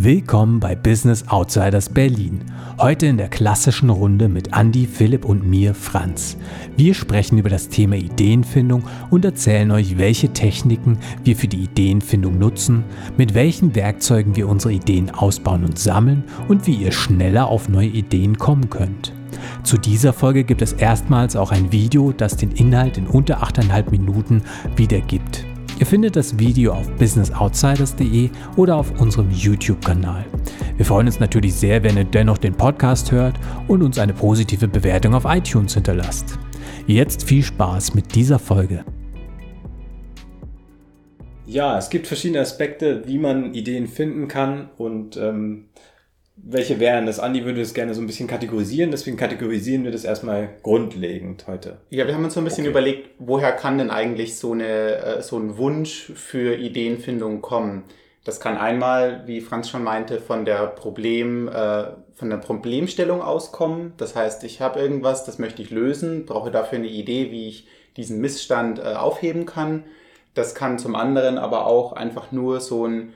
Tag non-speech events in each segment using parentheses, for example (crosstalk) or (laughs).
Willkommen bei Business Outsiders Berlin. Heute in der klassischen Runde mit Andy, Philipp und mir, Franz. Wir sprechen über das Thema Ideenfindung und erzählen euch, welche Techniken wir für die Ideenfindung nutzen, mit welchen Werkzeugen wir unsere Ideen ausbauen und sammeln und wie ihr schneller auf neue Ideen kommen könnt. Zu dieser Folge gibt es erstmals auch ein Video, das den Inhalt in unter 8,5 Minuten wiedergibt. Ihr findet das Video auf businessoutsiders.de oder auf unserem YouTube-Kanal. Wir freuen uns natürlich sehr, wenn ihr dennoch den Podcast hört und uns eine positive Bewertung auf iTunes hinterlasst. Jetzt viel Spaß mit dieser Folge. Ja, es gibt verschiedene Aspekte, wie man Ideen finden kann und ähm, welche wären das? Andi würde es gerne so ein bisschen kategorisieren, deswegen kategorisieren wir das erstmal grundlegend heute. Ja, wir haben uns so ein bisschen okay. überlegt, woher kann denn eigentlich so, eine, äh, so ein Wunsch für Ideenfindung kommen? Das kann einmal, wie Franz schon meinte, von der Problem, äh, von der Problemstellung auskommen. Das heißt, ich habe irgendwas, das möchte ich lösen, brauche dafür eine Idee, wie ich diesen Missstand äh, aufheben kann. Das kann zum anderen aber auch einfach nur so ein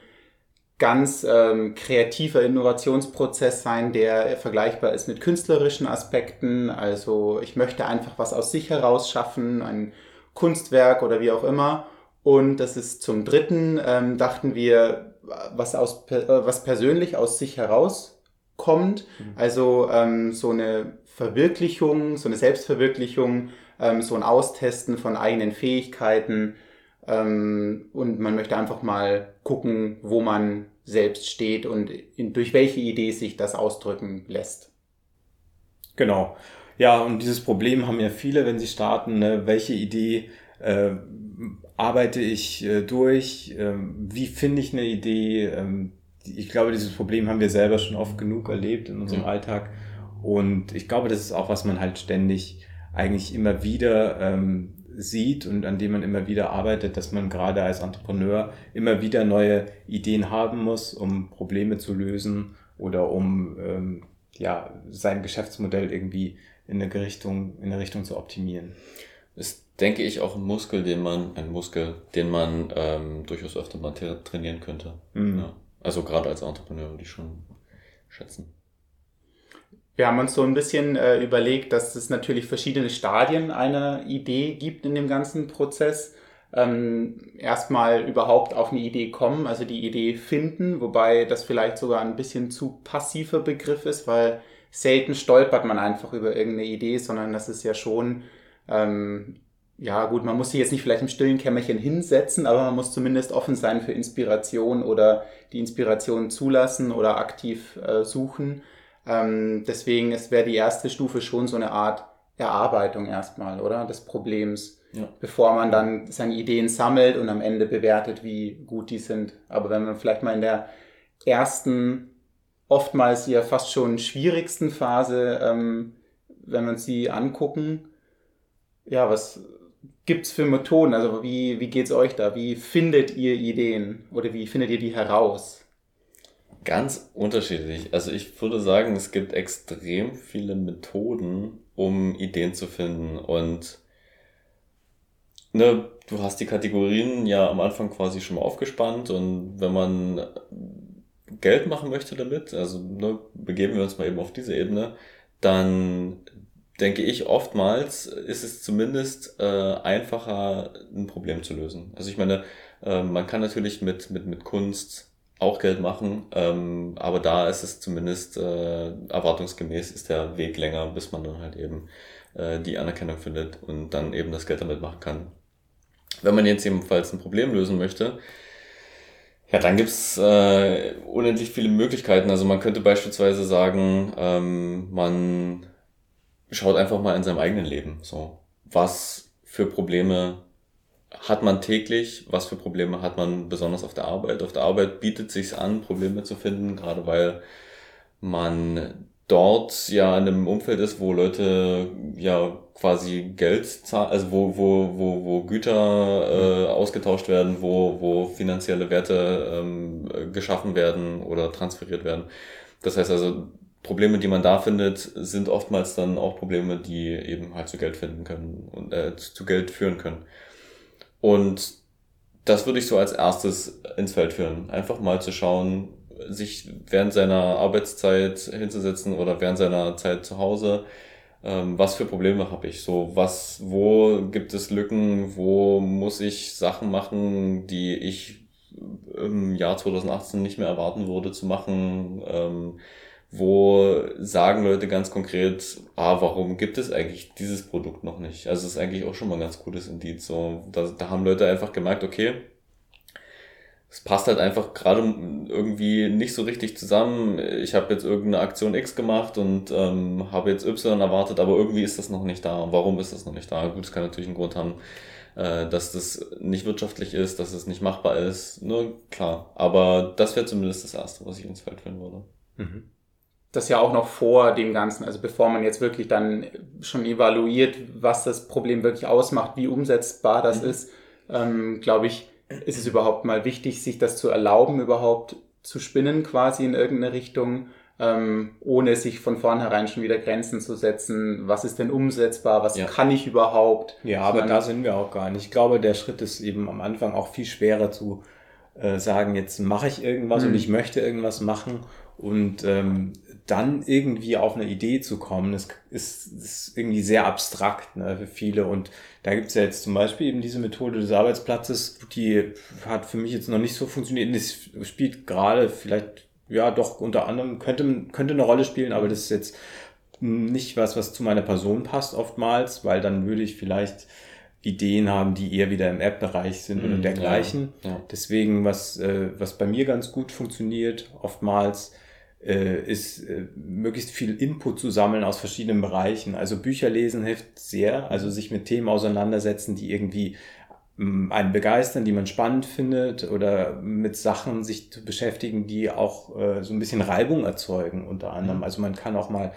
ganz ähm, kreativer Innovationsprozess sein, der vergleichbar ist mit künstlerischen Aspekten. Also ich möchte einfach was aus sich heraus schaffen, ein Kunstwerk oder wie auch immer. Und das ist zum Dritten, ähm, dachten wir, was, aus, äh, was persönlich aus sich herauskommt. Mhm. Also ähm, so eine Verwirklichung, so eine Selbstverwirklichung, ähm, so ein Austesten von eigenen Fähigkeiten. Ähm, und man möchte einfach mal gucken, wo man selbst steht und in, durch welche Idee sich das ausdrücken lässt. Genau. Ja, und dieses Problem haben ja viele, wenn sie starten, ne? welche Idee äh, arbeite ich äh, durch, ähm, wie finde ich eine Idee. Ähm, ich glaube, dieses Problem haben wir selber schon oft genug erlebt in unserem ja. Alltag. Und ich glaube, das ist auch, was man halt ständig eigentlich immer wieder ähm, sieht und an dem man immer wieder arbeitet, dass man gerade als Entrepreneur immer wieder neue Ideen haben muss, um Probleme zu lösen oder um ähm, ja, sein Geschäftsmodell irgendwie in eine Richtung, in eine Richtung zu optimieren. Ist, denke ich, auch ein Muskel, den man, ein Muskel, den man ähm, durchaus öfter mal trainieren könnte. Mhm. Ja. Also gerade als Entrepreneur würde ich schon schätzen. Wir haben uns so ein bisschen äh, überlegt, dass es natürlich verschiedene Stadien einer Idee gibt in dem ganzen Prozess. Ähm, erstmal überhaupt auf eine Idee kommen, also die Idee finden, wobei das vielleicht sogar ein bisschen zu passiver Begriff ist, weil selten stolpert man einfach über irgendeine Idee, sondern das ist ja schon, ähm, ja gut, man muss sich jetzt nicht vielleicht im stillen Kämmerchen hinsetzen, aber man muss zumindest offen sein für Inspiration oder die Inspiration zulassen oder aktiv äh, suchen. Ähm, deswegen wäre die erste Stufe schon so eine Art Erarbeitung erstmal, oder? Des Problems, ja. bevor man dann seine Ideen sammelt und am Ende bewertet, wie gut die sind. Aber wenn man vielleicht mal in der ersten, oftmals ja fast schon schwierigsten Phase, ähm, wenn man sie angucken, ja, was gibt's für Methoden? Also wie, wie geht's euch da? Wie findet ihr Ideen oder wie findet ihr die heraus? Ganz unterschiedlich. Also ich würde sagen, es gibt extrem viele Methoden, um Ideen zu finden. Und ne, du hast die Kategorien ja am Anfang quasi schon mal aufgespannt. Und wenn man Geld machen möchte damit, also ne, begeben wir uns mal eben auf diese Ebene, dann denke ich oftmals ist es zumindest äh, einfacher, ein Problem zu lösen. Also ich meine, äh, man kann natürlich mit, mit, mit Kunst auch Geld machen, ähm, aber da ist es zumindest äh, erwartungsgemäß ist der Weg länger, bis man dann halt eben äh, die Anerkennung findet und dann eben das Geld damit machen kann. Wenn man jetzt ebenfalls ein Problem lösen möchte, ja, dann gibt's äh, unendlich viele Möglichkeiten. Also man könnte beispielsweise sagen, ähm, man schaut einfach mal in seinem eigenen Leben. So, was für Probleme hat man täglich, was für Probleme hat man besonders auf der Arbeit. Auf der Arbeit bietet sich an, Probleme zu finden, gerade weil man dort ja in einem Umfeld ist, wo Leute ja quasi Geld zahlen, also wo, wo, wo, wo Güter äh, ausgetauscht werden, wo, wo finanzielle Werte ähm, geschaffen werden oder transferiert werden. Das heißt also, Probleme, die man da findet, sind oftmals dann auch Probleme, die eben halt zu Geld finden können und äh, zu Geld führen können. Und das würde ich so als erstes ins Feld führen. Einfach mal zu schauen, sich während seiner Arbeitszeit hinzusetzen oder während seiner Zeit zu Hause, ähm, was für Probleme habe ich? So, was, wo gibt es Lücken, wo muss ich Sachen machen, die ich im Jahr 2018 nicht mehr erwarten würde zu machen? Ähm, wo sagen Leute ganz konkret, ah, warum gibt es eigentlich dieses Produkt noch nicht? Also es ist eigentlich auch schon mal ein ganz gutes Indiz. So, da, da haben Leute einfach gemerkt, okay, es passt halt einfach gerade irgendwie nicht so richtig zusammen. Ich habe jetzt irgendeine Aktion X gemacht und ähm, habe jetzt Y erwartet, aber irgendwie ist das noch nicht da. Warum ist das noch nicht da? Gut, es kann natürlich einen Grund haben, äh, dass das nicht wirtschaftlich ist, dass es nicht machbar ist. Nur klar. Aber das wäre zumindest das Erste, was ich ins Feld führen würde. Mhm das ja auch noch vor dem Ganzen, also bevor man jetzt wirklich dann schon evaluiert, was das Problem wirklich ausmacht, wie umsetzbar das mhm. ist, ähm, glaube ich, ist es überhaupt mal wichtig, sich das zu erlauben, überhaupt zu spinnen quasi in irgendeine Richtung, ähm, ohne sich von vornherein schon wieder Grenzen zu setzen. Was ist denn umsetzbar? Was ja. kann ich überhaupt? Ja, aber da sind wir auch gar nicht. Ich glaube, der Schritt ist eben am Anfang auch viel schwerer zu äh, sagen, jetzt mache ich irgendwas mhm. und ich möchte irgendwas machen und ähm, dann irgendwie auf eine Idee zu kommen, das ist, ist irgendwie sehr abstrakt ne, für viele. Und da gibt es ja jetzt zum Beispiel eben diese Methode des Arbeitsplatzes, die hat für mich jetzt noch nicht so funktioniert. Das spielt gerade vielleicht, ja doch unter anderem, könnte, könnte eine Rolle spielen, aber das ist jetzt nicht was, was zu meiner Person passt oftmals, weil dann würde ich vielleicht Ideen haben, die eher wieder im App-Bereich sind oder mhm, dergleichen. Ja, ja. Deswegen, was, äh, was bei mir ganz gut funktioniert, oftmals, ist äh, möglichst viel Input zu sammeln aus verschiedenen Bereichen. Also Bücher lesen hilft sehr, also sich mit Themen auseinandersetzen, die irgendwie ähm, einen begeistern, die man spannend findet oder mit Sachen sich zu beschäftigen, die auch äh, so ein bisschen Reibung erzeugen unter anderem. Mhm. Also man kann auch mal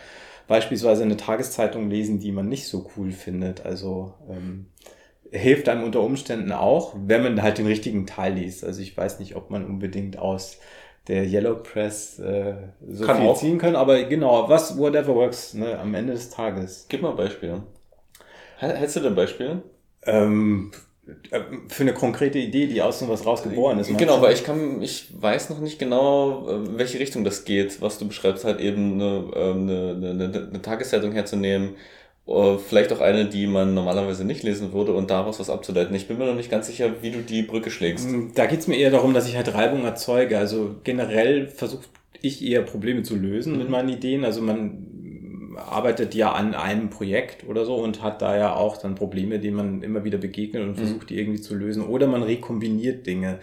beispielsweise eine Tageszeitung lesen, die man nicht so cool findet. Also ähm, hilft einem unter Umständen auch, wenn man halt den richtigen Teil liest. Also ich weiß nicht, ob man unbedingt aus der Yellow Press äh, so kann viel auch. ziehen können. Aber genau, was, whatever works, ne, am Ende des Tages. Gib mal Beispiele. Hättest du denn Beispiele? Ähm, äh, für eine konkrete Idee, die aus was rausgeboren ist. Genau, weil ich kann, ich weiß noch nicht genau, äh, welche Richtung das geht, was du beschreibst, halt eben eine, ähm, eine, eine, eine Tageszeitung herzunehmen, vielleicht auch eine, die man normalerweise nicht lesen würde und daraus was abzuleiten. Ich bin mir noch nicht ganz sicher, wie du die Brücke schlägst. Mm, da geht's mir eher darum, dass ich halt Reibung erzeuge. Also generell versuche ich eher Probleme zu lösen mhm. mit meinen Ideen. Also man arbeitet ja an einem Projekt oder so und hat da ja auch dann Probleme, denen man immer wieder begegnet und mhm. versucht, die irgendwie zu lösen. Oder man rekombiniert Dinge.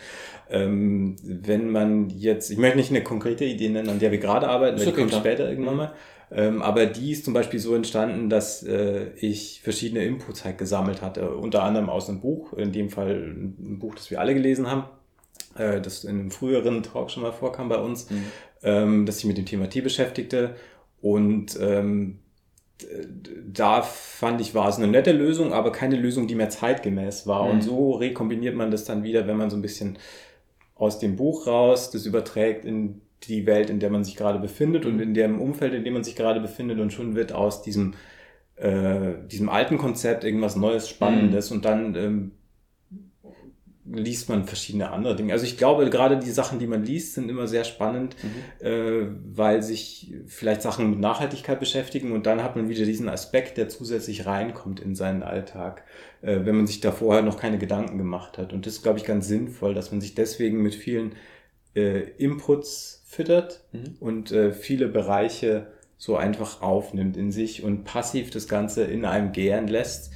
Ähm, wenn man jetzt, ich möchte nicht eine konkrete Idee nennen, an der wir gerade arbeiten, weil die kommt später irgendwann mal. Ähm, aber die ist zum Beispiel so entstanden, dass äh, ich verschiedene Inputs halt gesammelt hatte, unter anderem aus einem Buch, in dem Fall ein Buch, das wir alle gelesen haben, äh, das in einem früheren Talk schon mal vorkam bei uns, mhm. ähm, das sich mit dem Thema Tee beschäftigte. Und ähm, da fand ich, war es eine nette Lösung, aber keine Lösung, die mehr zeitgemäß war. Mhm. Und so rekombiniert man das dann wieder, wenn man so ein bisschen aus dem Buch raus das überträgt in die Welt, in der man sich gerade befindet und in dem Umfeld, in dem man sich gerade befindet und schon wird aus diesem, äh, diesem alten Konzept irgendwas Neues, Spannendes mhm. und dann ähm, liest man verschiedene andere Dinge. Also ich glaube, gerade die Sachen, die man liest, sind immer sehr spannend, mhm. äh, weil sich vielleicht Sachen mit Nachhaltigkeit beschäftigen und dann hat man wieder diesen Aspekt, der zusätzlich reinkommt in seinen Alltag, äh, wenn man sich da vorher noch keine Gedanken gemacht hat. Und das ist, glaube ich, ganz sinnvoll, dass man sich deswegen mit vielen äh, Inputs füttert mhm. und äh, viele Bereiche so einfach aufnimmt in sich und passiv das Ganze in einem gären lässt.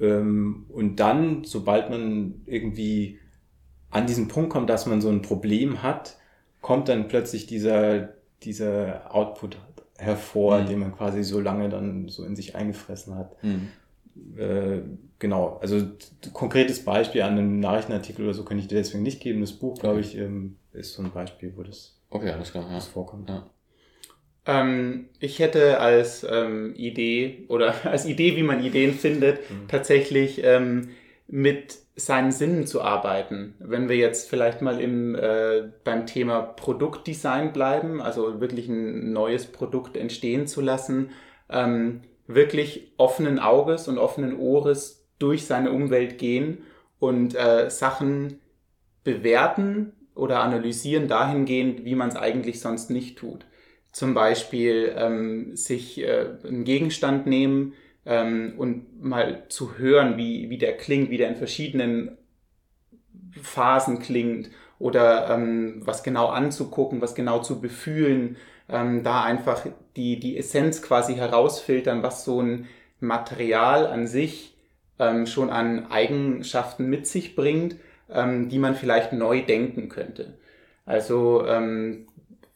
Ähm, und dann, sobald man irgendwie an diesen Punkt kommt, dass man so ein Problem hat, kommt dann plötzlich dieser, dieser Output hervor, mhm. den man quasi so lange dann so in sich eingefressen hat. Mhm. Äh, genau, also konkretes Beispiel an einem Nachrichtenartikel oder so kann ich dir deswegen nicht geben. Das Buch, glaube ich, ähm, ist so ein Beispiel, wo das Okay, alles klar. Ja. vorkommt. Ja. Ähm, ich hätte als ähm, Idee oder (laughs) als Idee, wie man Ideen findet, mhm. tatsächlich ähm, mit seinen Sinnen zu arbeiten. Wenn wir jetzt vielleicht mal im, äh, beim Thema Produktdesign bleiben, also wirklich ein neues Produkt entstehen zu lassen, ähm, wirklich offenen Auges und offenen Ohres durch seine Umwelt gehen und äh, Sachen bewerten oder analysieren dahingehend, wie man es eigentlich sonst nicht tut. Zum Beispiel ähm, sich äh, einen Gegenstand nehmen ähm, und mal zu hören, wie, wie der klingt, wie der in verschiedenen Phasen klingt oder ähm, was genau anzugucken, was genau zu befühlen, ähm, da einfach die, die Essenz quasi herausfiltern, was so ein Material an sich ähm, schon an Eigenschaften mit sich bringt, ähm, die man vielleicht neu denken könnte. Also ähm,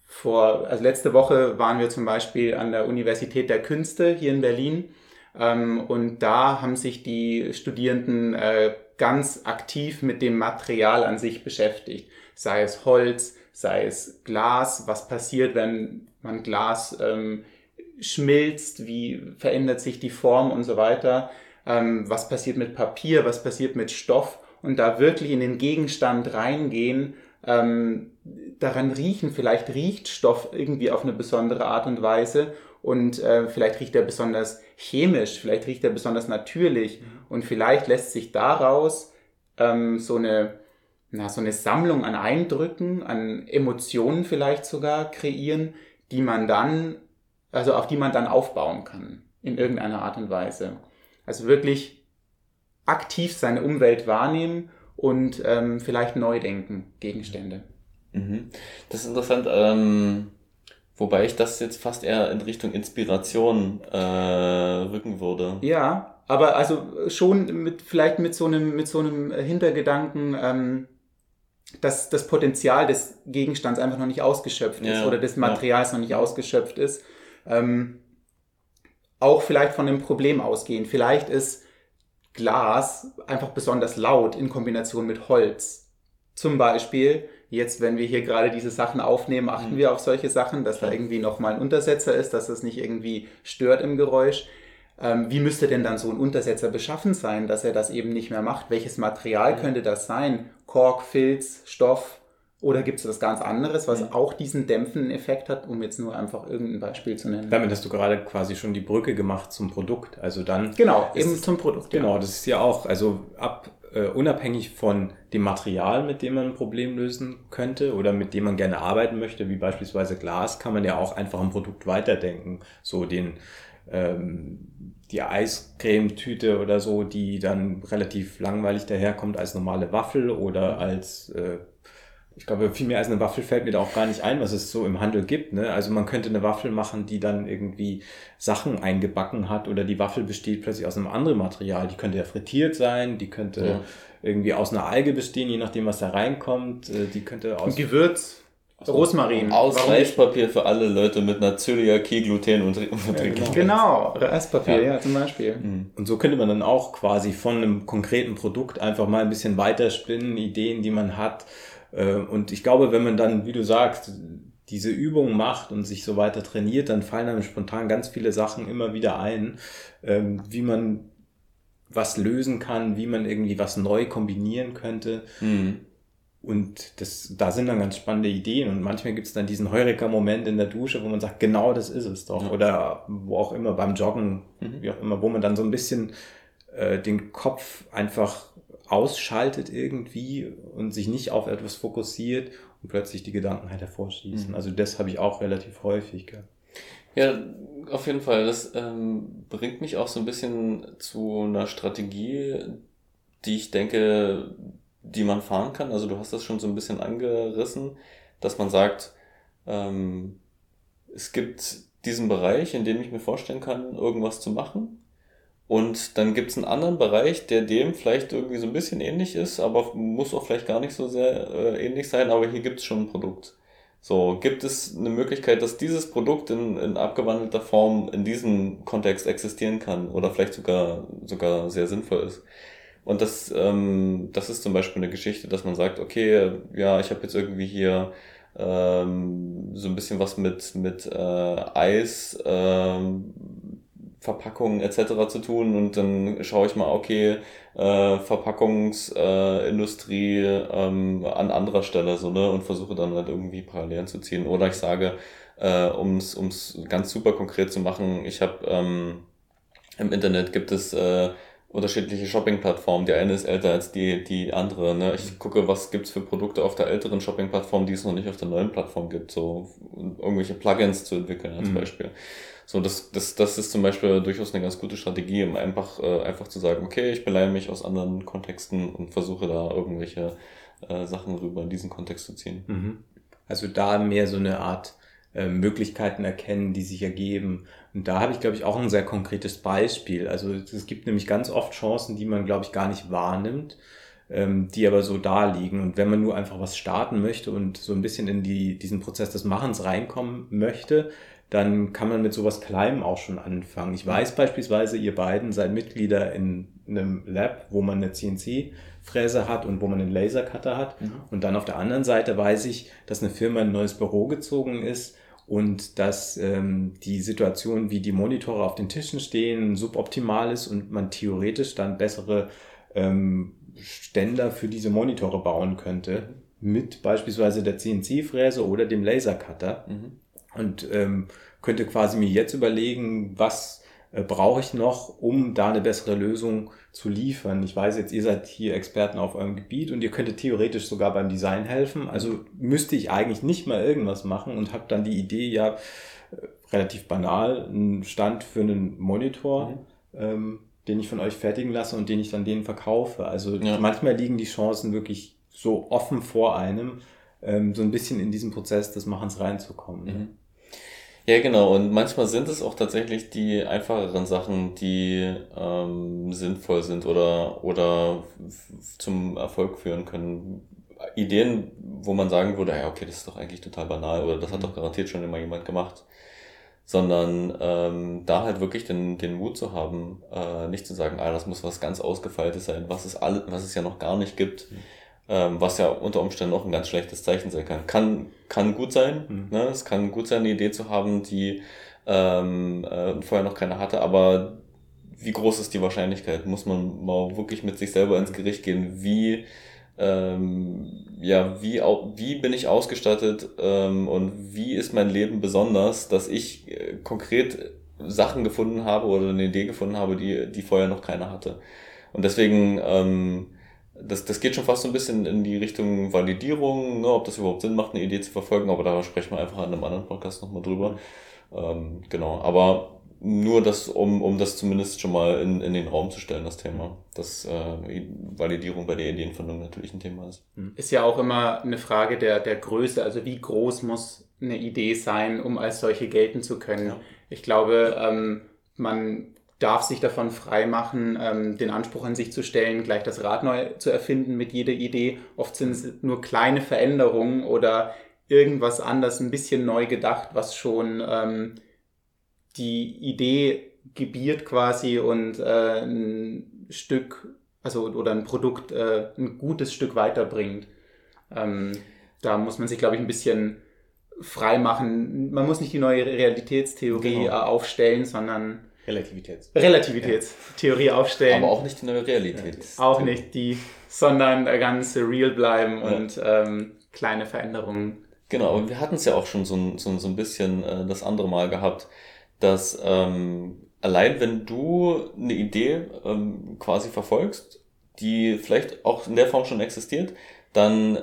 vor, also letzte Woche waren wir zum Beispiel an der Universität der Künste hier in Berlin ähm, und da haben sich die Studierenden äh, ganz aktiv mit dem Material an sich beschäftigt. Sei es Holz, sei es Glas, was passiert, wenn man Glas ähm, schmilzt, wie verändert sich die Form und so weiter, ähm, was passiert mit Papier, was passiert mit Stoff und da wirklich in den Gegenstand reingehen, ähm, daran riechen, vielleicht riecht Stoff irgendwie auf eine besondere Art und Weise und äh, vielleicht riecht er besonders chemisch, vielleicht riecht er besonders natürlich mhm. und vielleicht lässt sich daraus ähm, so eine na, so eine Sammlung an Eindrücken, an Emotionen vielleicht sogar kreieren, die man dann, also auf die man dann aufbauen kann, in irgendeiner Art und Weise. Also wirklich aktiv seine Umwelt wahrnehmen und ähm, vielleicht neu denken, Gegenstände. Mhm. Das ist interessant. Ähm Wobei ich das jetzt fast eher in Richtung Inspiration äh, rücken würde. Ja, aber also schon mit vielleicht mit so einem mit so einem Hintergedanken, ähm, dass das Potenzial des Gegenstands einfach noch nicht ausgeschöpft ist ja, oder des Materials ja. noch nicht ausgeschöpft ist. Ähm, auch vielleicht von einem Problem ausgehen. Vielleicht ist Glas einfach besonders laut in Kombination mit Holz. Zum Beispiel Jetzt, wenn wir hier gerade diese Sachen aufnehmen, achten mhm. wir auf solche Sachen, dass da irgendwie nochmal ein Untersetzer ist, dass das nicht irgendwie stört im Geräusch. Ähm, wie müsste denn dann so ein Untersetzer beschaffen sein, dass er das eben nicht mehr macht? Welches Material könnte das sein? Kork, Filz, Stoff? Oder gibt es was ganz anderes, was mhm. auch diesen dämpfenden Effekt hat, um jetzt nur einfach irgendein Beispiel zu nennen? Damit hast du gerade quasi schon die Brücke gemacht zum Produkt. Also dann. Genau, eben zum Produkt. Genau, ja. das ist ja auch, also ab äh, unabhängig von dem Material, mit dem man ein Problem lösen könnte oder mit dem man gerne arbeiten möchte, wie beispielsweise Glas, kann man ja auch einfach ein Produkt weiterdenken. So den ähm, die Eiscremetüte oder so, die dann relativ langweilig daherkommt als normale Waffel oder als äh, ich glaube, viel mehr als eine Waffel fällt mir da auch gar nicht ein, was es so im Handel gibt. Ne? Also man könnte eine Waffel machen, die dann irgendwie Sachen eingebacken hat oder die Waffel besteht plötzlich aus einem anderen Material. Die könnte ja frittiert sein, die könnte ja. irgendwie aus einer Alge bestehen, je nachdem, was da reinkommt. Äh, die könnte aus... Gewürz. Rosmarin. Aus Reispapier für alle Leute mit einer Zöliakie, Gluten und, und ja, genau. genau, Reispapier, ja. ja. zum Beispiel. Mhm. Und so könnte man dann auch quasi von einem konkreten Produkt einfach mal ein bisschen weiterspinnen, Ideen, die man hat, und ich glaube, wenn man dann, wie du sagst, diese Übung macht und sich so weiter trainiert, dann fallen einem spontan ganz viele Sachen immer wieder ein, ähm, wie man was lösen kann, wie man irgendwie was neu kombinieren könnte. Mhm. Und das, da sind dann ganz spannende Ideen. Und manchmal gibt es dann diesen Heureka-Moment in der Dusche, wo man sagt, genau das ist es doch. Ja. Oder wo auch immer, beim Joggen, mhm. wie auch immer, wo man dann so ein bisschen äh, den Kopf einfach ausschaltet irgendwie und sich nicht auf etwas fokussiert und plötzlich die Gedanken halt hervorschießen. Mhm. Also das habe ich auch relativ häufig. Gell? Ja, auf jeden Fall. Das ähm, bringt mich auch so ein bisschen zu einer Strategie, die ich denke, die man fahren kann. Also du hast das schon so ein bisschen angerissen, dass man sagt, ähm, es gibt diesen Bereich, in dem ich mir vorstellen kann, irgendwas zu machen. Und dann gibt es einen anderen Bereich, der dem vielleicht irgendwie so ein bisschen ähnlich ist, aber muss auch vielleicht gar nicht so sehr äh, ähnlich sein, aber hier gibt es schon ein Produkt. So, gibt es eine Möglichkeit, dass dieses Produkt in, in abgewandelter Form in diesem Kontext existieren kann oder vielleicht sogar, sogar sehr sinnvoll ist? Und das, ähm, das ist zum Beispiel eine Geschichte, dass man sagt, okay, ja, ich habe jetzt irgendwie hier ähm, so ein bisschen was mit, mit äh, Eis, ähm, Verpackungen etc. zu tun und dann schaue ich mal, okay, äh, Verpackungsindustrie äh, ähm, an anderer Stelle so, ne, und versuche dann halt irgendwie Parallelen zu ziehen. Oder ich sage, äh, um es ganz super konkret zu machen, ich habe ähm, im Internet gibt es äh, unterschiedliche Shopping-Plattformen. Die eine ist älter als die, die andere. Ne? Ich gucke, was gibt's für Produkte auf der älteren Shopping-Plattform, die es noch nicht auf der neuen Plattform gibt. So irgendwelche Plugins zu entwickeln als mhm. Beispiel. So, das, das, das ist zum Beispiel durchaus eine ganz gute Strategie, um einfach, äh, einfach zu sagen, okay, ich beleihe mich aus anderen Kontexten und versuche da irgendwelche äh, Sachen rüber in diesen Kontext zu ziehen. Mhm. Also da mehr so eine Art äh, Möglichkeiten erkennen, die sich ergeben. Und da habe ich, glaube ich, auch ein sehr konkretes Beispiel. Also es gibt nämlich ganz oft Chancen, die man, glaube ich, gar nicht wahrnimmt, ähm, die aber so da liegen. Und wenn man nur einfach was starten möchte und so ein bisschen in die, diesen Prozess des Machens reinkommen möchte, dann kann man mit sowas Kleinem auch schon anfangen. Ich weiß beispielsweise, ihr beiden seid Mitglieder in einem Lab, wo man eine CNC-Fräse hat und wo man einen Lasercutter hat. Mhm. Und dann auf der anderen Seite weiß ich, dass eine Firma ein neues Büro gezogen ist, und dass ähm, die Situation, wie die Monitore auf den Tischen stehen, suboptimal ist und man theoretisch dann bessere ähm, Ständer für diese Monitore bauen könnte, mit beispielsweise der CNC-Fräse oder dem Lasercutter. Mhm. Und ähm, könnte quasi mir jetzt überlegen, was äh, brauche ich noch, um da eine bessere Lösung zu liefern. Ich weiß jetzt, ihr seid hier Experten auf eurem Gebiet und ihr könntet theoretisch sogar beim Design helfen. Also müsste ich eigentlich nicht mal irgendwas machen und habe dann die Idee, ja, äh, relativ banal, einen Stand für einen Monitor, mhm. ähm, den ich von euch fertigen lasse und den ich dann denen verkaufe. Also ja. manchmal liegen die Chancen wirklich so offen vor einem, ähm, so ein bisschen in diesen Prozess des Machens reinzukommen. Ne? Ja, genau. Und manchmal sind es auch tatsächlich die einfacheren Sachen, die ähm, sinnvoll sind oder, oder zum Erfolg führen können. Ideen, wo man sagen würde, ja, okay, das ist doch eigentlich total banal oder das hat mhm. doch garantiert schon immer jemand gemacht. Sondern ähm, da halt wirklich den, den Mut zu haben, äh, nicht zu sagen, ah, das muss was ganz Ausgefeiltes sein, was es, all, was es ja noch gar nicht gibt. Mhm ähm, was ja unter Umständen auch ein ganz schlechtes Zeichen sein kann. Kann, kann gut sein, mhm. ne? es kann gut sein, eine Idee zu haben, die ähm, äh, vorher noch keiner hatte, aber wie groß ist die Wahrscheinlichkeit? Muss man mal wirklich mit sich selber ins Gericht gehen? Wie, ähm, ja, wie, wie bin ich ausgestattet ähm, und wie ist mein Leben besonders, dass ich äh, konkret Sachen gefunden habe oder eine Idee gefunden habe, die, die vorher noch keiner hatte. Und deswegen ähm, das, das geht schon fast so ein bisschen in die Richtung Validierung, ne, ob das überhaupt Sinn macht, eine Idee zu verfolgen, aber da sprechen wir einfach in einem anderen Podcast nochmal drüber. Ähm, genau, aber nur das, um, um das zumindest schon mal in, in den Raum zu stellen, das Thema, dass äh, Validierung bei der Ideenfindung natürlich ein Thema ist. Hm. Ist ja auch immer eine Frage der, der Größe, also wie groß muss eine Idee sein, um als solche gelten zu können. Ja. Ich glaube, ähm, man darf sich davon freimachen, ähm, den Anspruch an sich zu stellen, gleich das Rad neu zu erfinden mit jeder Idee. Oft sind es nur kleine Veränderungen oder irgendwas anders, ein bisschen neu gedacht, was schon ähm, die Idee gebiert quasi und äh, ein Stück, also oder ein Produkt äh, ein gutes Stück weiterbringt. Ähm, da muss man sich, glaube ich, ein bisschen frei machen. Man muss nicht die neue Realitätstheorie genau. aufstellen, sondern Relativitäts. Relativitätstheorie ja. aufstellen. Aber auch nicht die neue Realität. Ja. Auch nicht die, sondern ganz real bleiben und ähm, kleine Veränderungen. Genau, und wir hatten es ja auch schon so, so, so ein bisschen äh, das andere Mal gehabt, dass ähm, allein wenn du eine Idee ähm, quasi verfolgst, die vielleicht auch in der Form schon existiert, dann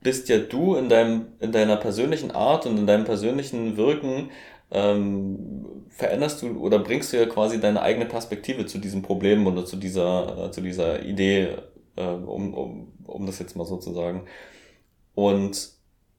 bist ja du in deinem in deiner persönlichen Art und in deinem persönlichen Wirken ähm, veränderst du oder bringst du ja quasi deine eigene Perspektive zu diesem Problem oder zu dieser, äh, zu dieser Idee, äh, um, um, um das jetzt mal so zu sagen. Und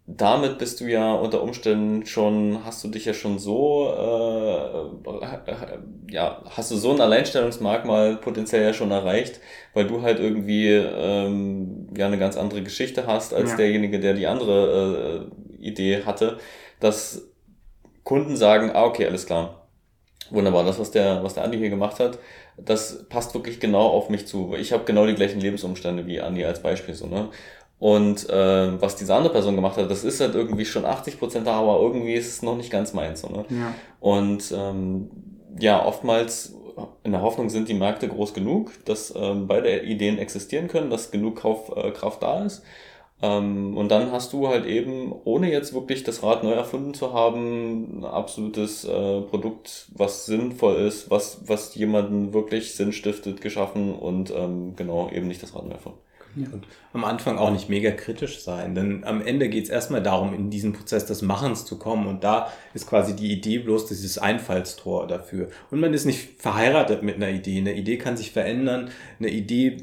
damit bist du ja unter Umständen schon, hast du dich ja schon so, äh, ja, hast du so ein Alleinstellungsmerkmal potenziell ja schon erreicht, weil du halt irgendwie ähm, ja eine ganz andere Geschichte hast als ja. derjenige, der die andere äh, Idee hatte, dass Kunden sagen, ah, okay, alles klar. Wunderbar, das, was der, was der Andi hier gemacht hat, das passt wirklich genau auf mich zu. Ich habe genau die gleichen Lebensumstände wie Andi als Beispiel so, ne? Und äh, was diese andere Person gemacht hat, das ist halt irgendwie schon 80 Prozent da, aber irgendwie ist es noch nicht ganz meins. So, ne? Ja. Und ähm, ja, oftmals in der Hoffnung sind die Märkte groß genug, dass ähm, beide Ideen existieren können, dass genug Kaufkraft äh, da ist. Ähm, und dann hast du halt eben, ohne jetzt wirklich das Rad neu erfunden zu haben, ein absolutes äh, Produkt, was sinnvoll ist, was, was jemanden wirklich Sinn stiftet, geschaffen und ähm, genau eben nicht das Rad neu erfunden. Ja. Und am Anfang auch nicht mega kritisch sein, denn am Ende geht es erstmal darum, in diesen Prozess des Machens zu kommen und da ist quasi die Idee bloß dieses Einfallstor dafür. Und man ist nicht verheiratet mit einer Idee. Eine Idee kann sich verändern, eine Idee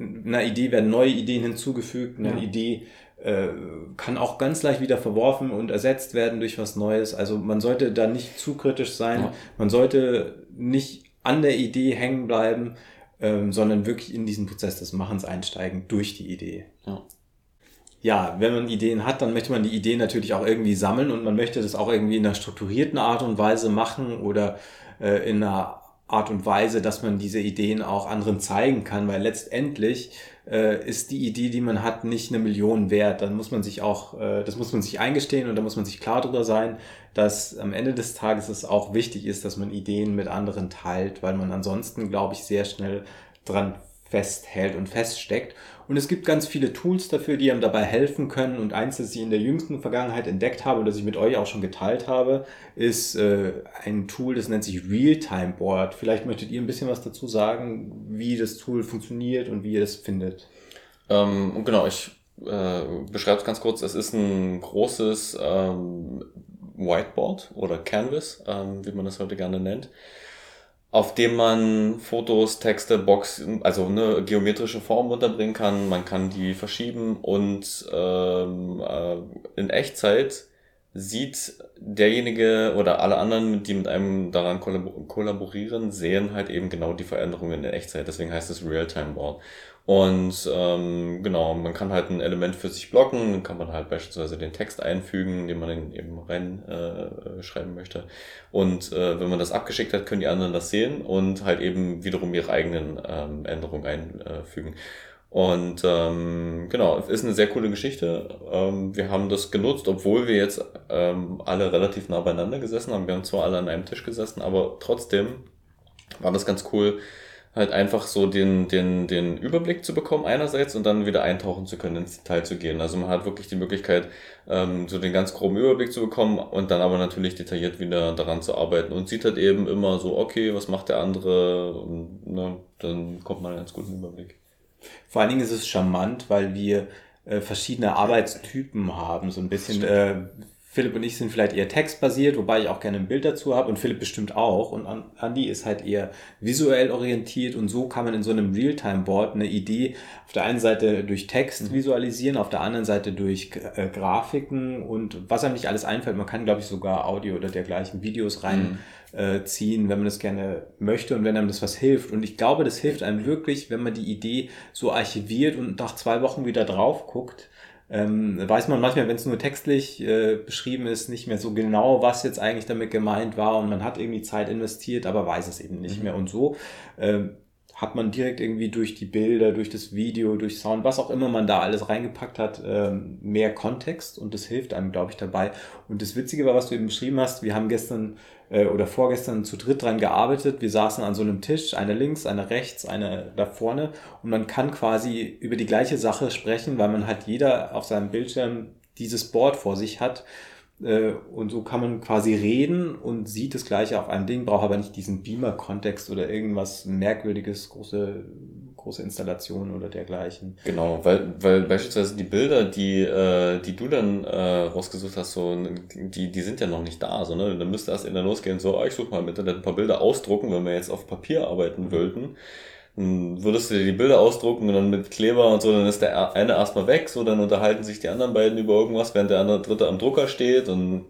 einer Idee werden neue Ideen hinzugefügt, eine ja. Idee äh, kann auch ganz leicht wieder verworfen und ersetzt werden durch was Neues. Also man sollte da nicht zu kritisch sein, ja. man sollte nicht an der Idee hängen bleiben, ähm, sondern wirklich in diesen Prozess des Machens einsteigen durch die Idee. Ja. ja, wenn man Ideen hat, dann möchte man die Ideen natürlich auch irgendwie sammeln und man möchte das auch irgendwie in einer strukturierten Art und Weise machen oder äh, in einer Art und Weise, dass man diese Ideen auch anderen zeigen kann, weil letztendlich äh, ist die Idee, die man hat, nicht eine Million wert. Dann muss man sich auch, äh, das muss man sich eingestehen und da muss man sich klar darüber sein, dass am Ende des Tages es auch wichtig ist, dass man Ideen mit anderen teilt, weil man ansonsten, glaube ich, sehr schnell dran festhält und feststeckt. Und es gibt ganz viele Tools dafür, die einem dabei helfen können. Und eins, das ich in der jüngsten Vergangenheit entdeckt habe und das ich mit euch auch schon geteilt habe, ist äh, ein Tool, das nennt sich Realtime Board. Vielleicht möchtet ihr ein bisschen was dazu sagen, wie das Tool funktioniert und wie ihr das findet. Ähm, genau, ich äh, beschreibe es ganz kurz. Es ist ein großes ähm, Whiteboard oder Canvas, ähm, wie man das heute gerne nennt auf dem man Fotos, Texte, Box, also eine geometrische Form unterbringen kann. Man kann die verschieben und ähm, äh, in Echtzeit sieht derjenige oder alle anderen, die mit einem daran kollaborieren, sehen halt eben genau die Veränderungen in Echtzeit. Deswegen heißt es Real-Time-Board. Und ähm, genau, man kann halt ein Element für sich blocken, dann kann man halt beispielsweise den Text einfügen, den man dann eben reinschreiben äh, möchte. Und äh, wenn man das abgeschickt hat, können die anderen das sehen und halt eben wiederum ihre eigenen ähm, Änderungen einfügen. Und ähm, genau, ist eine sehr coole Geschichte. Ähm, wir haben das genutzt, obwohl wir jetzt ähm, alle relativ nah beieinander gesessen haben. Wir haben zwar alle an einem Tisch gesessen, aber trotzdem war das ganz cool, halt einfach so den, den, den Überblick zu bekommen einerseits und dann wieder eintauchen zu können, ins Detail zu gehen. Also man hat wirklich die Möglichkeit, ähm, so den ganz groben Überblick zu bekommen und dann aber natürlich detailliert wieder daran zu arbeiten und sieht halt eben immer so, okay, was macht der andere und ne, dann kommt man einen ganz guten Überblick. Vor allen Dingen ist es charmant, weil wir äh, verschiedene Arbeitstypen haben, so ein bisschen äh, Philipp und ich sind vielleicht eher textbasiert, wobei ich auch gerne ein Bild dazu habe und Philipp bestimmt auch. Und Andy ist halt eher visuell orientiert und so kann man in so einem Realtime-Board eine Idee auf der einen Seite durch Text mhm. visualisieren, auf der anderen Seite durch äh, Grafiken und was einem nicht alles einfällt. Man kann, glaube ich, sogar Audio oder dergleichen Videos reinziehen, mhm. äh, wenn man das gerne möchte und wenn einem das was hilft. Und ich glaube, das hilft einem wirklich, wenn man die Idee so archiviert und nach zwei Wochen wieder drauf guckt ähm, weiß man manchmal, wenn es nur textlich äh, beschrieben ist, nicht mehr so genau, was jetzt eigentlich damit gemeint war und man hat irgendwie Zeit investiert, aber weiß es eben nicht mhm. mehr. Und so ähm, hat man direkt irgendwie durch die Bilder, durch das Video, durch Sound, was auch immer man da alles reingepackt hat, ähm, mehr Kontext und das hilft einem, glaube ich, dabei. Und das Witzige war, was du eben beschrieben hast, wir haben gestern äh, oder vorgestern zu dritt dran gearbeitet. Wir saßen an so einem Tisch, einer links, einer rechts, einer da vorne und man kann quasi über die gleiche Sache sprechen, weil man halt jeder auf seinem Bildschirm dieses Board vor sich hat und so kann man quasi reden und sieht das Gleiche auf einem Ding, braucht aber nicht diesen Beamer-Kontext oder irgendwas Merkwürdiges, große, große Installation oder dergleichen. Genau, weil, weil beispielsweise die Bilder, die, äh, die du dann äh, rausgesucht hast, so, die, die sind ja noch nicht da. So, ne? Dann müsste erst in der losgehen, so, oh, ich suche mal im Internet ein paar Bilder ausdrucken, wenn wir jetzt auf Papier arbeiten mhm. Dann würdest du dir die Bilder ausdrucken und dann mit Kleber und so, dann ist der eine erstmal weg, so dann unterhalten sich die anderen beiden über irgendwas, während der andere dritte am Drucker steht und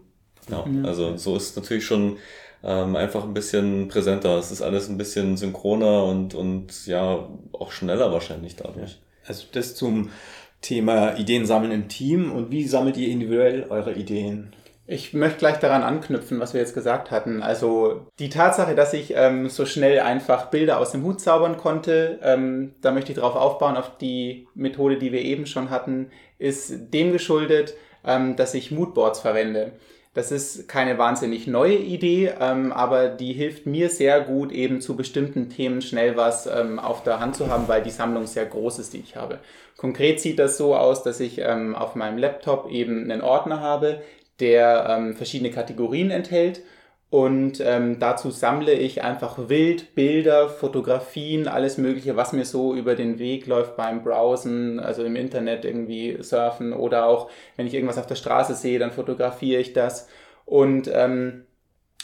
ja, mhm. also so ist natürlich schon ähm, einfach ein bisschen präsenter. Es ist alles ein bisschen synchroner und, und ja, auch schneller wahrscheinlich dadurch. Also das zum Thema Ideen sammeln im Team und wie sammelt ihr individuell eure Ideen? Ich möchte gleich daran anknüpfen, was wir jetzt gesagt hatten. Also die Tatsache, dass ich ähm, so schnell einfach Bilder aus dem Hut zaubern konnte, ähm, da möchte ich darauf aufbauen, auf die Methode, die wir eben schon hatten, ist dem geschuldet, ähm, dass ich Moodboards verwende. Das ist keine wahnsinnig neue Idee, ähm, aber die hilft mir sehr gut, eben zu bestimmten Themen schnell was ähm, auf der Hand zu haben, weil die Sammlung sehr groß ist, die ich habe. Konkret sieht das so aus, dass ich ähm, auf meinem Laptop eben einen Ordner habe, der ähm, verschiedene Kategorien enthält und ähm, dazu sammle ich einfach wild Bilder, Fotografien, alles Mögliche, was mir so über den Weg läuft beim Browsen, also im Internet irgendwie surfen oder auch, wenn ich irgendwas auf der Straße sehe, dann fotografiere ich das und ähm,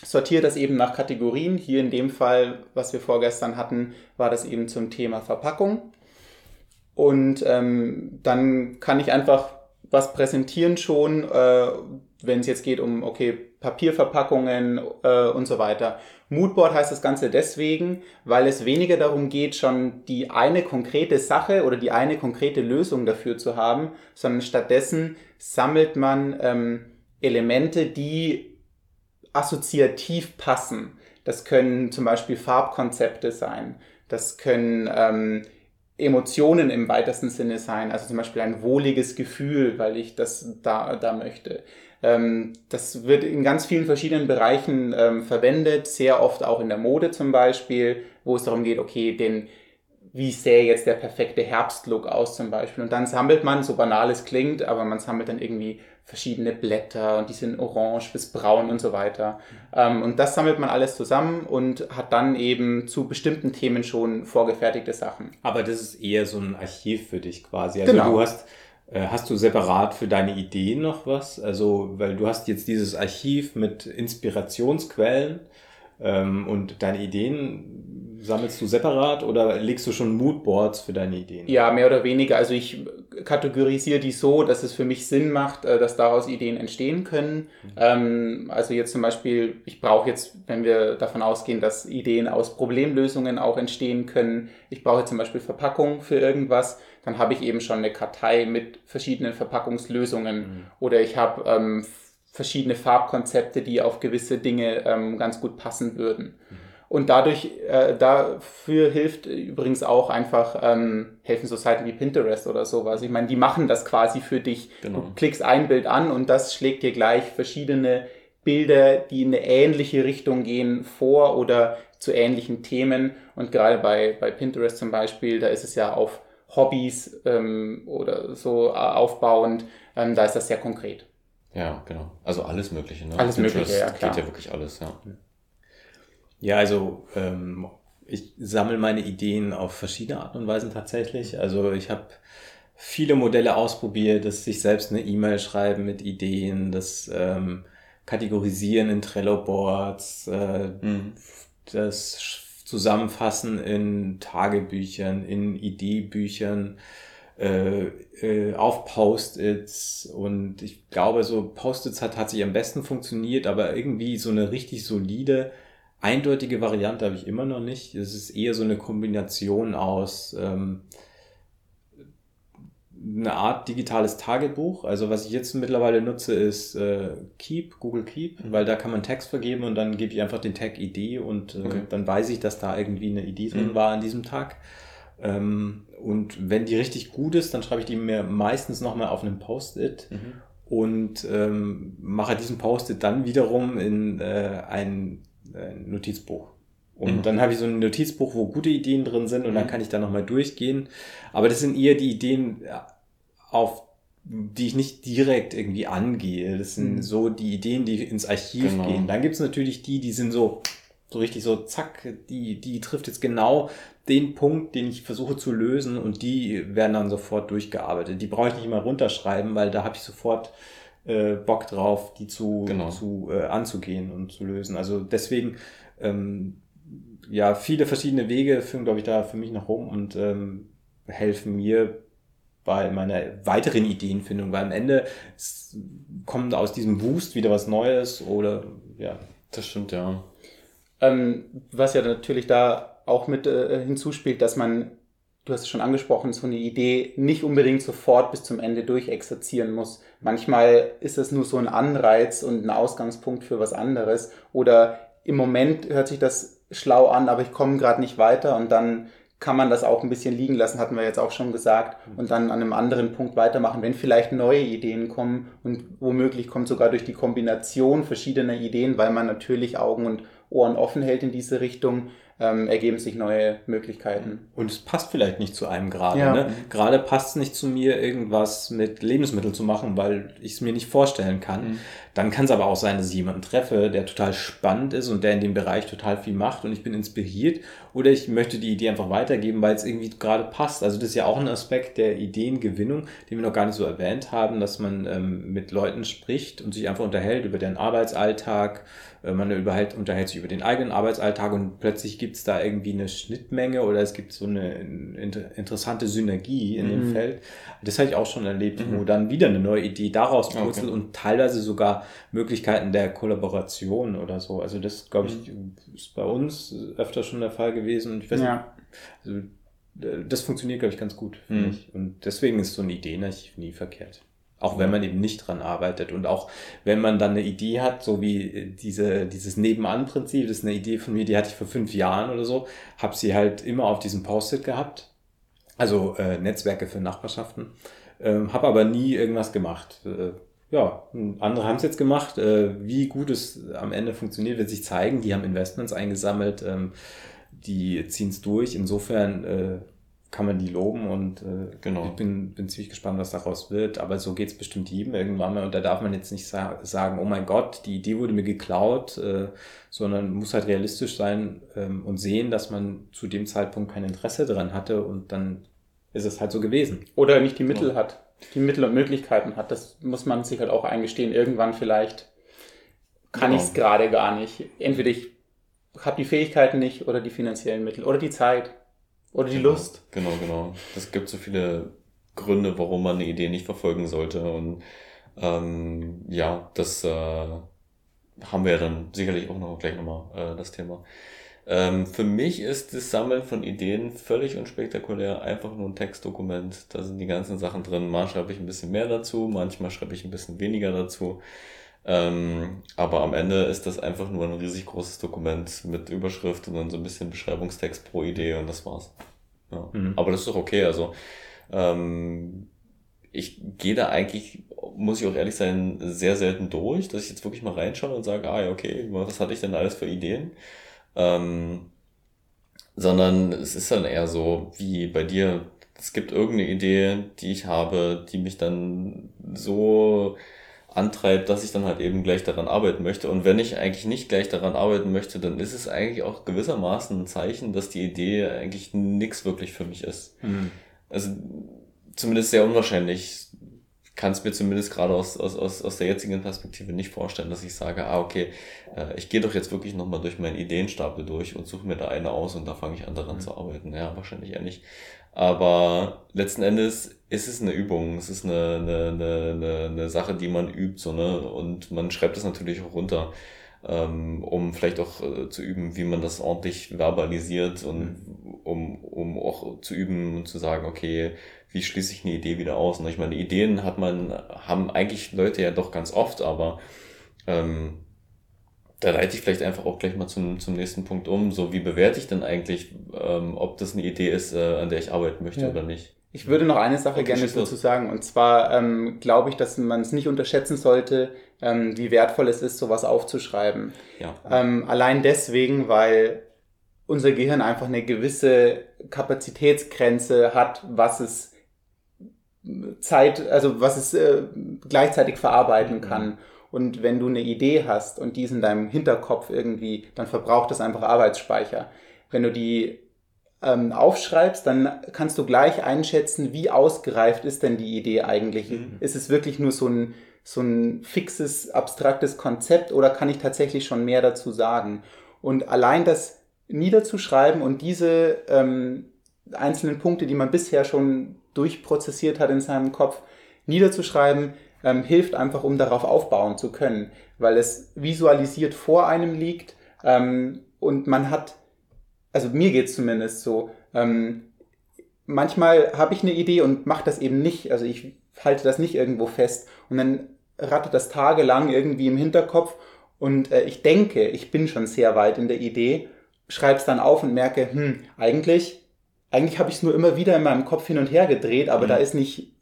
sortiere das eben nach Kategorien. Hier in dem Fall, was wir vorgestern hatten, war das eben zum Thema Verpackung. Und ähm, dann kann ich einfach was präsentieren schon, äh, wenn es jetzt geht um, okay, Papierverpackungen äh, und so weiter. Moodboard heißt das Ganze deswegen, weil es weniger darum geht, schon die eine konkrete Sache oder die eine konkrete Lösung dafür zu haben, sondern stattdessen sammelt man ähm, Elemente, die assoziativ passen. Das können zum Beispiel Farbkonzepte sein. Das können ähm, Emotionen im weitesten Sinne sein. Also zum Beispiel ein wohliges Gefühl, weil ich das da, da möchte. Ähm, das wird in ganz vielen verschiedenen Bereichen ähm, verwendet, sehr oft auch in der Mode zum Beispiel, wo es darum geht, okay, den, wie sähe jetzt der perfekte Herbstlook aus zum Beispiel. Und dann sammelt man, so banal es klingt, aber man sammelt dann irgendwie verschiedene Blätter und die sind orange bis braun und so weiter. Ähm, und das sammelt man alles zusammen und hat dann eben zu bestimmten Themen schon vorgefertigte Sachen. Aber das ist eher so ein Archiv für dich quasi. Also genau. du hast Hast du separat für deine Ideen noch was? Also, weil du hast jetzt dieses Archiv mit Inspirationsquellen ähm, und deine Ideen sammelst du separat oder legst du schon Moodboards für deine Ideen? Ja, mehr oder weniger. Also ich kategorisiere die so, dass es für mich Sinn macht, äh, dass daraus Ideen entstehen können. Mhm. Ähm, also jetzt zum Beispiel, ich brauche jetzt, wenn wir davon ausgehen, dass Ideen aus Problemlösungen auch entstehen können, ich brauche zum Beispiel Verpackung für irgendwas, dann habe ich eben schon eine Kartei mit verschiedenen Verpackungslösungen mhm. oder ich habe ähm, verschiedene Farbkonzepte, die auf gewisse Dinge ähm, ganz gut passen würden. Mhm. Und dadurch, äh, dafür hilft übrigens auch einfach, ähm, helfen so Seiten wie Pinterest oder sowas. Ich meine, die machen das quasi für dich. Genau. Du klickst ein Bild an und das schlägt dir gleich verschiedene Bilder, die in eine ähnliche Richtung gehen, vor oder zu ähnlichen Themen. Und gerade bei, bei Pinterest zum Beispiel, da ist es ja auf Hobbys ähm, oder so äh, aufbauend, ähm, da ist das sehr konkret. Ja, genau. Also alles Mögliche. Ne? Alles Pinterest Mögliche, ja klar. Geht ja wirklich alles, ja. Ja, also ähm, ich sammle meine Ideen auf verschiedene Arten und Weisen tatsächlich. Also ich habe viele Modelle ausprobiert, dass sich selbst eine E-Mail schreiben mit Ideen, das ähm, Kategorisieren in Trello-Boards, äh, mhm. das zusammenfassen in Tagebüchern, in Ideebüchern, äh, äh, auf Post-its und ich glaube, so Post-its hat, hat sich am besten funktioniert, aber irgendwie so eine richtig solide, eindeutige Variante habe ich immer noch nicht. Es ist eher so eine Kombination aus ähm, eine Art digitales Tagebuch. Also was ich jetzt mittlerweile nutze, ist äh, Keep, Google Keep, mhm. weil da kann man Text vergeben und dann gebe ich einfach den Tag Idee und äh, okay. dann weiß ich, dass da irgendwie eine Idee drin mhm. war an diesem Tag. Ähm, und wenn die richtig gut ist, dann schreibe ich die mir meistens nochmal auf einem Post-it mhm. und ähm, mache diesen Post-it dann wiederum in äh, ein, ein Notizbuch. Und mhm. dann habe ich so ein Notizbuch, wo gute Ideen drin sind und dann mhm. kann ich da nochmal durchgehen. Aber das sind eher die Ideen, auf die ich nicht direkt irgendwie angehe. Das sind mhm. so die Ideen, die ins Archiv genau. gehen. Dann gibt's natürlich die, die sind so, so richtig so, zack, die, die trifft jetzt genau den Punkt, den ich versuche zu lösen und die werden dann sofort durchgearbeitet. Die brauche ich nicht mal runterschreiben, weil da habe ich sofort äh, Bock drauf, die zu, genau. zu äh, anzugehen und zu lösen. Also deswegen ähm, ja, viele verschiedene Wege führen, glaube ich, da für mich nach rum und ähm, helfen mir bei meiner weiteren Ideenfindung, weil am Ende kommt aus diesem Wust wieder was Neues oder ja. Das stimmt, ja. Ähm, was ja natürlich da auch mit äh, hinzuspielt, dass man, du hast es schon angesprochen, so eine Idee nicht unbedingt sofort bis zum Ende durchexerzieren muss. Manchmal ist es nur so ein Anreiz und ein Ausgangspunkt für was anderes oder im Moment hört sich das schlau an, aber ich komme gerade nicht weiter und dann kann man das auch ein bisschen liegen lassen, hatten wir jetzt auch schon gesagt, und dann an einem anderen Punkt weitermachen, wenn vielleicht neue Ideen kommen und womöglich kommt sogar durch die Kombination verschiedener Ideen, weil man natürlich Augen und Ohren offen hält in diese Richtung, ähm, ergeben sich neue Möglichkeiten. Und es passt vielleicht nicht zu einem gerade. Ja. Ne? Gerade passt es nicht zu mir, irgendwas mit Lebensmitteln zu machen, weil ich es mir nicht vorstellen kann. Mhm. Dann kann es aber auch sein, dass ich jemanden treffe, der total spannend ist und der in dem Bereich total viel macht und ich bin inspiriert. Oder ich möchte die Idee einfach weitergeben, weil es irgendwie gerade passt. Also das ist ja auch ein Aspekt der Ideengewinnung, den wir noch gar nicht so erwähnt haben, dass man ähm, mit Leuten spricht und sich einfach unterhält über deren Arbeitsalltag, äh, man überhält, unterhält sich über den eigenen Arbeitsalltag und plötzlich gibt es da irgendwie eine Schnittmenge oder es gibt so eine interessante Synergie in mhm. dem Feld. Das habe ich auch schon erlebt, mhm. wo dann wieder eine neue Idee daraus purzelt okay. und teilweise sogar Möglichkeiten der Kollaboration oder so. Also das, glaube ich, mhm. ist bei uns öfter schon der Fall gewesen. Und ich weiß ja. nicht, also äh, das funktioniert, glaube ich, ganz gut für mhm. mich. Und deswegen ist so eine Idee natürlich nie verkehrt. Auch wenn man eben nicht dran arbeitet und auch wenn man dann eine Idee hat, so wie diese, dieses Nebenan-Prinzip, das ist eine Idee von mir, die hatte ich vor fünf Jahren oder so, habe sie halt immer auf diesem Post-it gehabt, also äh, Netzwerke für Nachbarschaften, ähm, habe aber nie irgendwas gemacht. Äh, ja, andere haben es jetzt gemacht. Äh, wie gut es am Ende funktioniert, wird sich zeigen. Die haben Investments eingesammelt, ähm, die ziehen es durch. Insofern äh, kann man die loben und äh, genau. ich bin, bin ziemlich gespannt, was daraus wird. Aber so geht es bestimmt jedem irgendwann mal und da darf man jetzt nicht sa sagen, oh mein Gott, die Idee wurde mir geklaut, sondern muss halt realistisch sein ähm, und sehen, dass man zu dem Zeitpunkt kein Interesse daran hatte und dann ist es halt so gewesen. Oder nicht die Mittel ja. hat, die Mittel und Möglichkeiten hat. Das muss man sich halt auch eingestehen. Irgendwann vielleicht kann genau. ich es gerade gar nicht. Entweder ich habe die Fähigkeiten nicht oder die finanziellen Mittel oder die Zeit. Oder die genau, Lust. Genau, genau. Es gibt so viele Gründe, warum man eine Idee nicht verfolgen sollte. Und ähm, ja, das äh, haben wir ja dann sicherlich auch noch gleich nochmal äh, das Thema. Ähm, für mich ist das Sammeln von Ideen völlig unspektakulär, einfach nur ein Textdokument. Da sind die ganzen Sachen drin. Mal schreibe ich ein bisschen mehr dazu, manchmal schreibe ich ein bisschen weniger dazu. Ähm, aber am Ende ist das einfach nur ein riesig großes Dokument mit Überschrift und dann so ein bisschen Beschreibungstext pro Idee und das war's. Ja. Mhm. Aber das ist doch okay. Also ähm, ich gehe da eigentlich, muss ich auch ehrlich sein, sehr selten durch, dass ich jetzt wirklich mal reinschaue und sage, ah ja, okay, was hatte ich denn alles für Ideen? Ähm, sondern es ist dann eher so wie bei dir, es gibt irgendeine Idee, die ich habe, die mich dann so antreibt, dass ich dann halt eben gleich daran arbeiten möchte. Und wenn ich eigentlich nicht gleich daran arbeiten möchte, dann ist es eigentlich auch gewissermaßen ein Zeichen, dass die Idee eigentlich nichts wirklich für mich ist. Mhm. Also zumindest sehr unwahrscheinlich. Kann es mir zumindest gerade aus, aus, aus, aus der jetzigen Perspektive nicht vorstellen, dass ich sage, ah, okay, äh, ich gehe doch jetzt wirklich nochmal durch meinen Ideenstapel durch und suche mir da eine aus und da fange ich an daran mhm. zu arbeiten. Ja, wahrscheinlich eher nicht. Aber letzten Endes ist es eine Übung, es ist eine, eine, eine, eine Sache, die man übt, so, ne? Und man schreibt es natürlich auch runter, ähm, um vielleicht auch äh, zu üben, wie man das ordentlich verbalisiert und mhm. um, um auch zu üben und zu sagen, okay, wie schließe ich eine Idee wieder aus? Und ich meine, Ideen hat man, haben eigentlich Leute ja doch ganz oft, aber ähm, da leite ich vielleicht einfach auch gleich mal zum, zum nächsten Punkt um. So, wie bewerte ich denn eigentlich, ähm, ob das eine Idee ist, äh, an der ich arbeiten möchte ja. oder nicht? Ich würde noch eine Sache okay, gerne dazu sagen. Und zwar ähm, glaube ich, dass man es nicht unterschätzen sollte, ähm, wie wertvoll es ist, sowas aufzuschreiben. Ja. Ähm, allein deswegen, weil unser Gehirn einfach eine gewisse Kapazitätsgrenze hat, was es Zeit, also was es äh, gleichzeitig verarbeiten kann. Mhm. Und wenn du eine Idee hast und die ist in deinem Hinterkopf irgendwie, dann verbraucht das einfach Arbeitsspeicher. Wenn du die ähm, aufschreibst, dann kannst du gleich einschätzen, wie ausgereift ist denn die Idee eigentlich. Mhm. Ist es wirklich nur so ein, so ein fixes, abstraktes Konzept oder kann ich tatsächlich schon mehr dazu sagen? Und allein das niederzuschreiben und diese ähm, einzelnen Punkte, die man bisher schon durchprozessiert hat in seinem Kopf, niederzuschreiben, ähm, hilft einfach, um darauf aufbauen zu können, weil es visualisiert vor einem liegt ähm, und man hat, also mir geht es zumindest so, ähm, manchmal habe ich eine Idee und mache das eben nicht, also ich halte das nicht irgendwo fest und dann rattet das tagelang irgendwie im Hinterkopf und äh, ich denke, ich bin schon sehr weit in der Idee, schreibe es dann auf und merke, hm, eigentlich eigentlich habe ich es nur immer wieder in meinem Kopf hin und her gedreht, aber mhm. da ist nicht,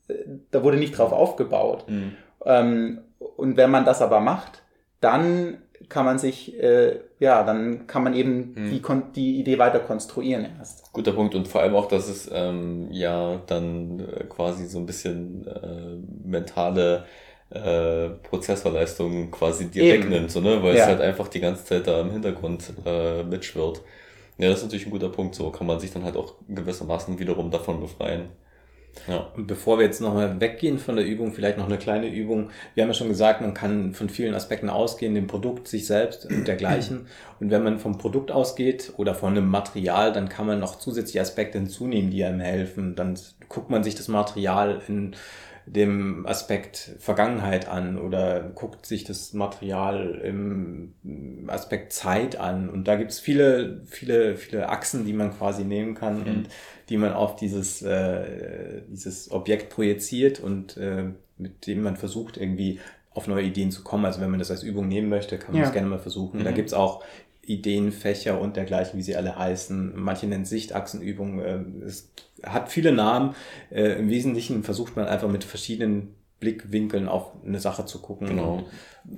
da wurde nicht drauf aufgebaut. Mhm. Ähm, und wenn man das aber macht, dann kann man sich, äh, ja, dann kann man eben mhm. die, die Idee weiter konstruieren erst. Guter Punkt und vor allem auch, dass es ähm, ja dann äh, quasi so ein bisschen äh, mentale äh, Prozessorleistung quasi dir Eben. wegnimmt, so, ne? weil ja. es halt einfach die ganze Zeit da im Hintergrund äh, mitschwirrt. Ja, das ist natürlich ein guter Punkt. So kann man sich dann halt auch gewissermaßen wiederum davon befreien. Ja. Und bevor wir jetzt nochmal weggehen von der Übung, vielleicht noch eine kleine Übung. Wir haben ja schon gesagt, man kann von vielen Aspekten ausgehen, dem Produkt, sich selbst und dergleichen. (clears throat) Und wenn man vom Produkt ausgeht oder von einem Material, dann kann man noch zusätzliche Aspekte hinzunehmen, die einem helfen. Dann guckt man sich das Material in dem Aspekt Vergangenheit an oder guckt sich das Material im Aspekt Zeit an. Und da gibt's viele, viele, viele Achsen, die man quasi nehmen kann mhm. und die man auf dieses, äh, dieses Objekt projiziert und äh, mit dem man versucht, irgendwie auf neue Ideen zu kommen. Also wenn man das als Übung nehmen möchte, kann man ja. das gerne mal versuchen. Mhm. Da gibt's auch Ideenfächer und dergleichen, wie sie alle heißen. Manche nennen Sichtachsenübungen. Äh, es hat viele Namen. Äh, Im Wesentlichen versucht man einfach mit verschiedenen Blickwinkeln auf eine Sache zu gucken. Genau.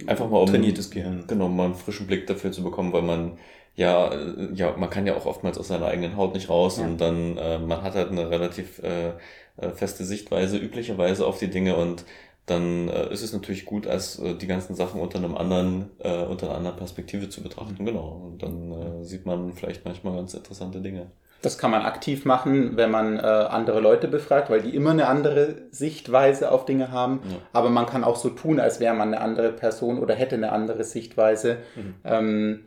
Einfach mal um trainiertes Gehirn. Genau, mal einen frischen Blick dafür zu bekommen, weil man ja, äh, ja, man kann ja auch oftmals aus seiner eigenen Haut nicht raus ja. und dann äh, man hat halt eine relativ äh, feste Sichtweise üblicherweise auf die Dinge und dann äh, ist es natürlich gut, als äh, die ganzen Sachen unter einem anderen, äh, unter einer anderen Perspektive zu betrachten. Mhm. Genau. Und dann äh, sieht man vielleicht manchmal ganz interessante Dinge. Das kann man aktiv machen, wenn man äh, andere Leute befragt, weil die immer eine andere Sichtweise auf Dinge haben. Ja. Aber man kann auch so tun, als wäre man eine andere Person oder hätte eine andere Sichtweise. Mhm. Ähm,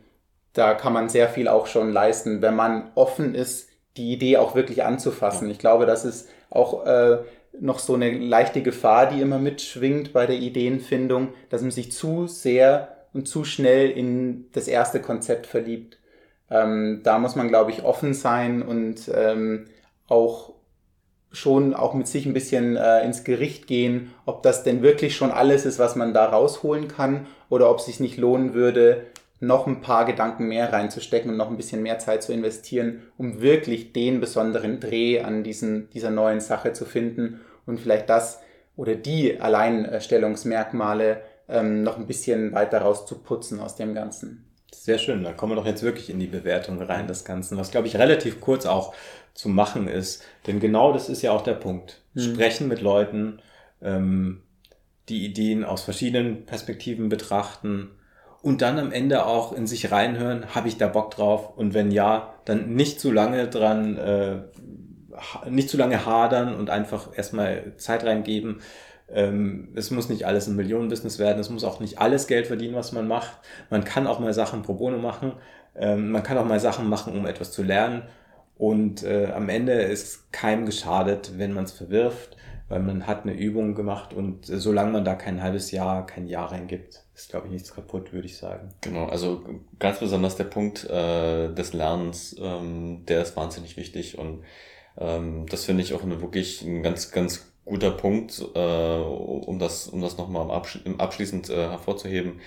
da kann man sehr viel auch schon leisten, wenn man offen ist, die Idee auch wirklich anzufassen. Ja. Ich glaube, das ist auch äh, noch so eine leichte Gefahr, die immer mitschwingt bei der Ideenfindung, dass man sich zu sehr und zu schnell in das erste Konzept verliebt. Ähm, da muss man, glaube ich, offen sein und ähm, auch schon auch mit sich ein bisschen äh, ins Gericht gehen, ob das denn wirklich schon alles ist, was man da rausholen kann oder ob es sich nicht lohnen würde, noch ein paar Gedanken mehr reinzustecken und noch ein bisschen mehr Zeit zu investieren, um wirklich den besonderen Dreh an diesen, dieser neuen Sache zu finden und vielleicht das oder die Alleinstellungsmerkmale ähm, noch ein bisschen weiter rauszuputzen aus dem Ganzen. Sehr schön, da kommen wir doch jetzt wirklich in die Bewertung rein des Ganzen, was glaube ich relativ kurz auch zu machen ist. Denn genau das ist ja auch der Punkt. Hm. Sprechen mit Leuten, ähm, die Ideen aus verschiedenen Perspektiven betrachten, und dann am Ende auch in sich reinhören, habe ich da Bock drauf? Und wenn ja, dann nicht zu lange dran, äh, nicht zu lange hadern und einfach erstmal Zeit reingeben. Ähm, es muss nicht alles ein Millionenbusiness werden, es muss auch nicht alles Geld verdienen, was man macht. Man kann auch mal Sachen pro bono machen, ähm, man kann auch mal Sachen machen, um etwas zu lernen. Und äh, am Ende ist keinem geschadet, wenn man es verwirft weil man hat eine Übung gemacht und solange man da kein halbes Jahr, kein Jahr reingibt, ist, glaube ich, nichts kaputt, würde ich sagen. Genau, also ganz besonders der Punkt äh, des Lernens, ähm, der ist wahnsinnig wichtig und ähm, das finde ich auch eine, wirklich ein ganz, ganz guter Punkt, äh, um das, um das nochmal absch abschließend äh, hervorzuheben.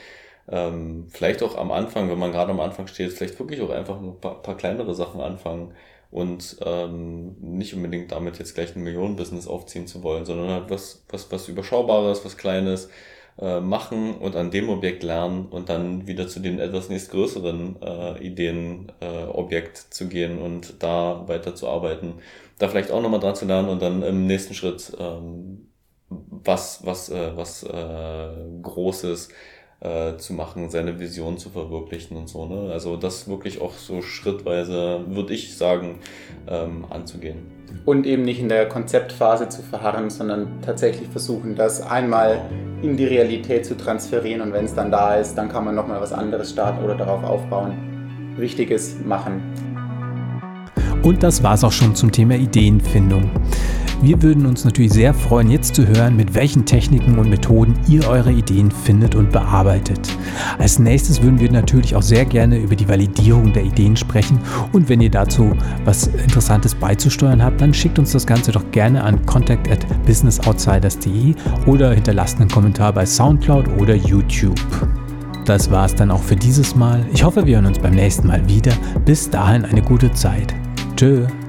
Ähm, vielleicht auch am Anfang, wenn man gerade am Anfang steht, vielleicht wirklich auch einfach ein paar, paar kleinere Sachen anfangen und ähm, nicht unbedingt damit jetzt gleich ein Millionenbusiness aufziehen zu wollen, sondern halt was, was, was Überschaubares, was Kleines äh, machen und an dem Objekt lernen und dann wieder zu den etwas nächstgrößeren äh, Ideenobjekt äh, zu gehen und da weiter zu arbeiten. Da vielleicht auch nochmal dran zu lernen und dann im nächsten Schritt ähm, was, was, äh, was äh, Großes äh, zu machen, seine Vision zu verwirklichen und so. Ne? Also das wirklich auch so schrittweise, würde ich sagen, ähm, anzugehen. Und eben nicht in der Konzeptphase zu verharren, sondern tatsächlich versuchen, das einmal in die Realität zu transferieren und wenn es dann da ist, dann kann man nochmal was anderes starten oder darauf aufbauen. Wichtiges machen. Und das war es auch schon zum Thema Ideenfindung. Wir würden uns natürlich sehr freuen, jetzt zu hören, mit welchen Techniken und Methoden ihr eure Ideen findet und bearbeitet. Als nächstes würden wir natürlich auch sehr gerne über die Validierung der Ideen sprechen und wenn ihr dazu was Interessantes beizusteuern habt, dann schickt uns das Ganze doch gerne an contact at businessoutsiders.de oder hinterlasst einen Kommentar bei Soundcloud oder YouTube. Das war es dann auch für dieses Mal. Ich hoffe, wir hören uns beim nächsten Mal wieder. Bis dahin eine gute Zeit. Tschö.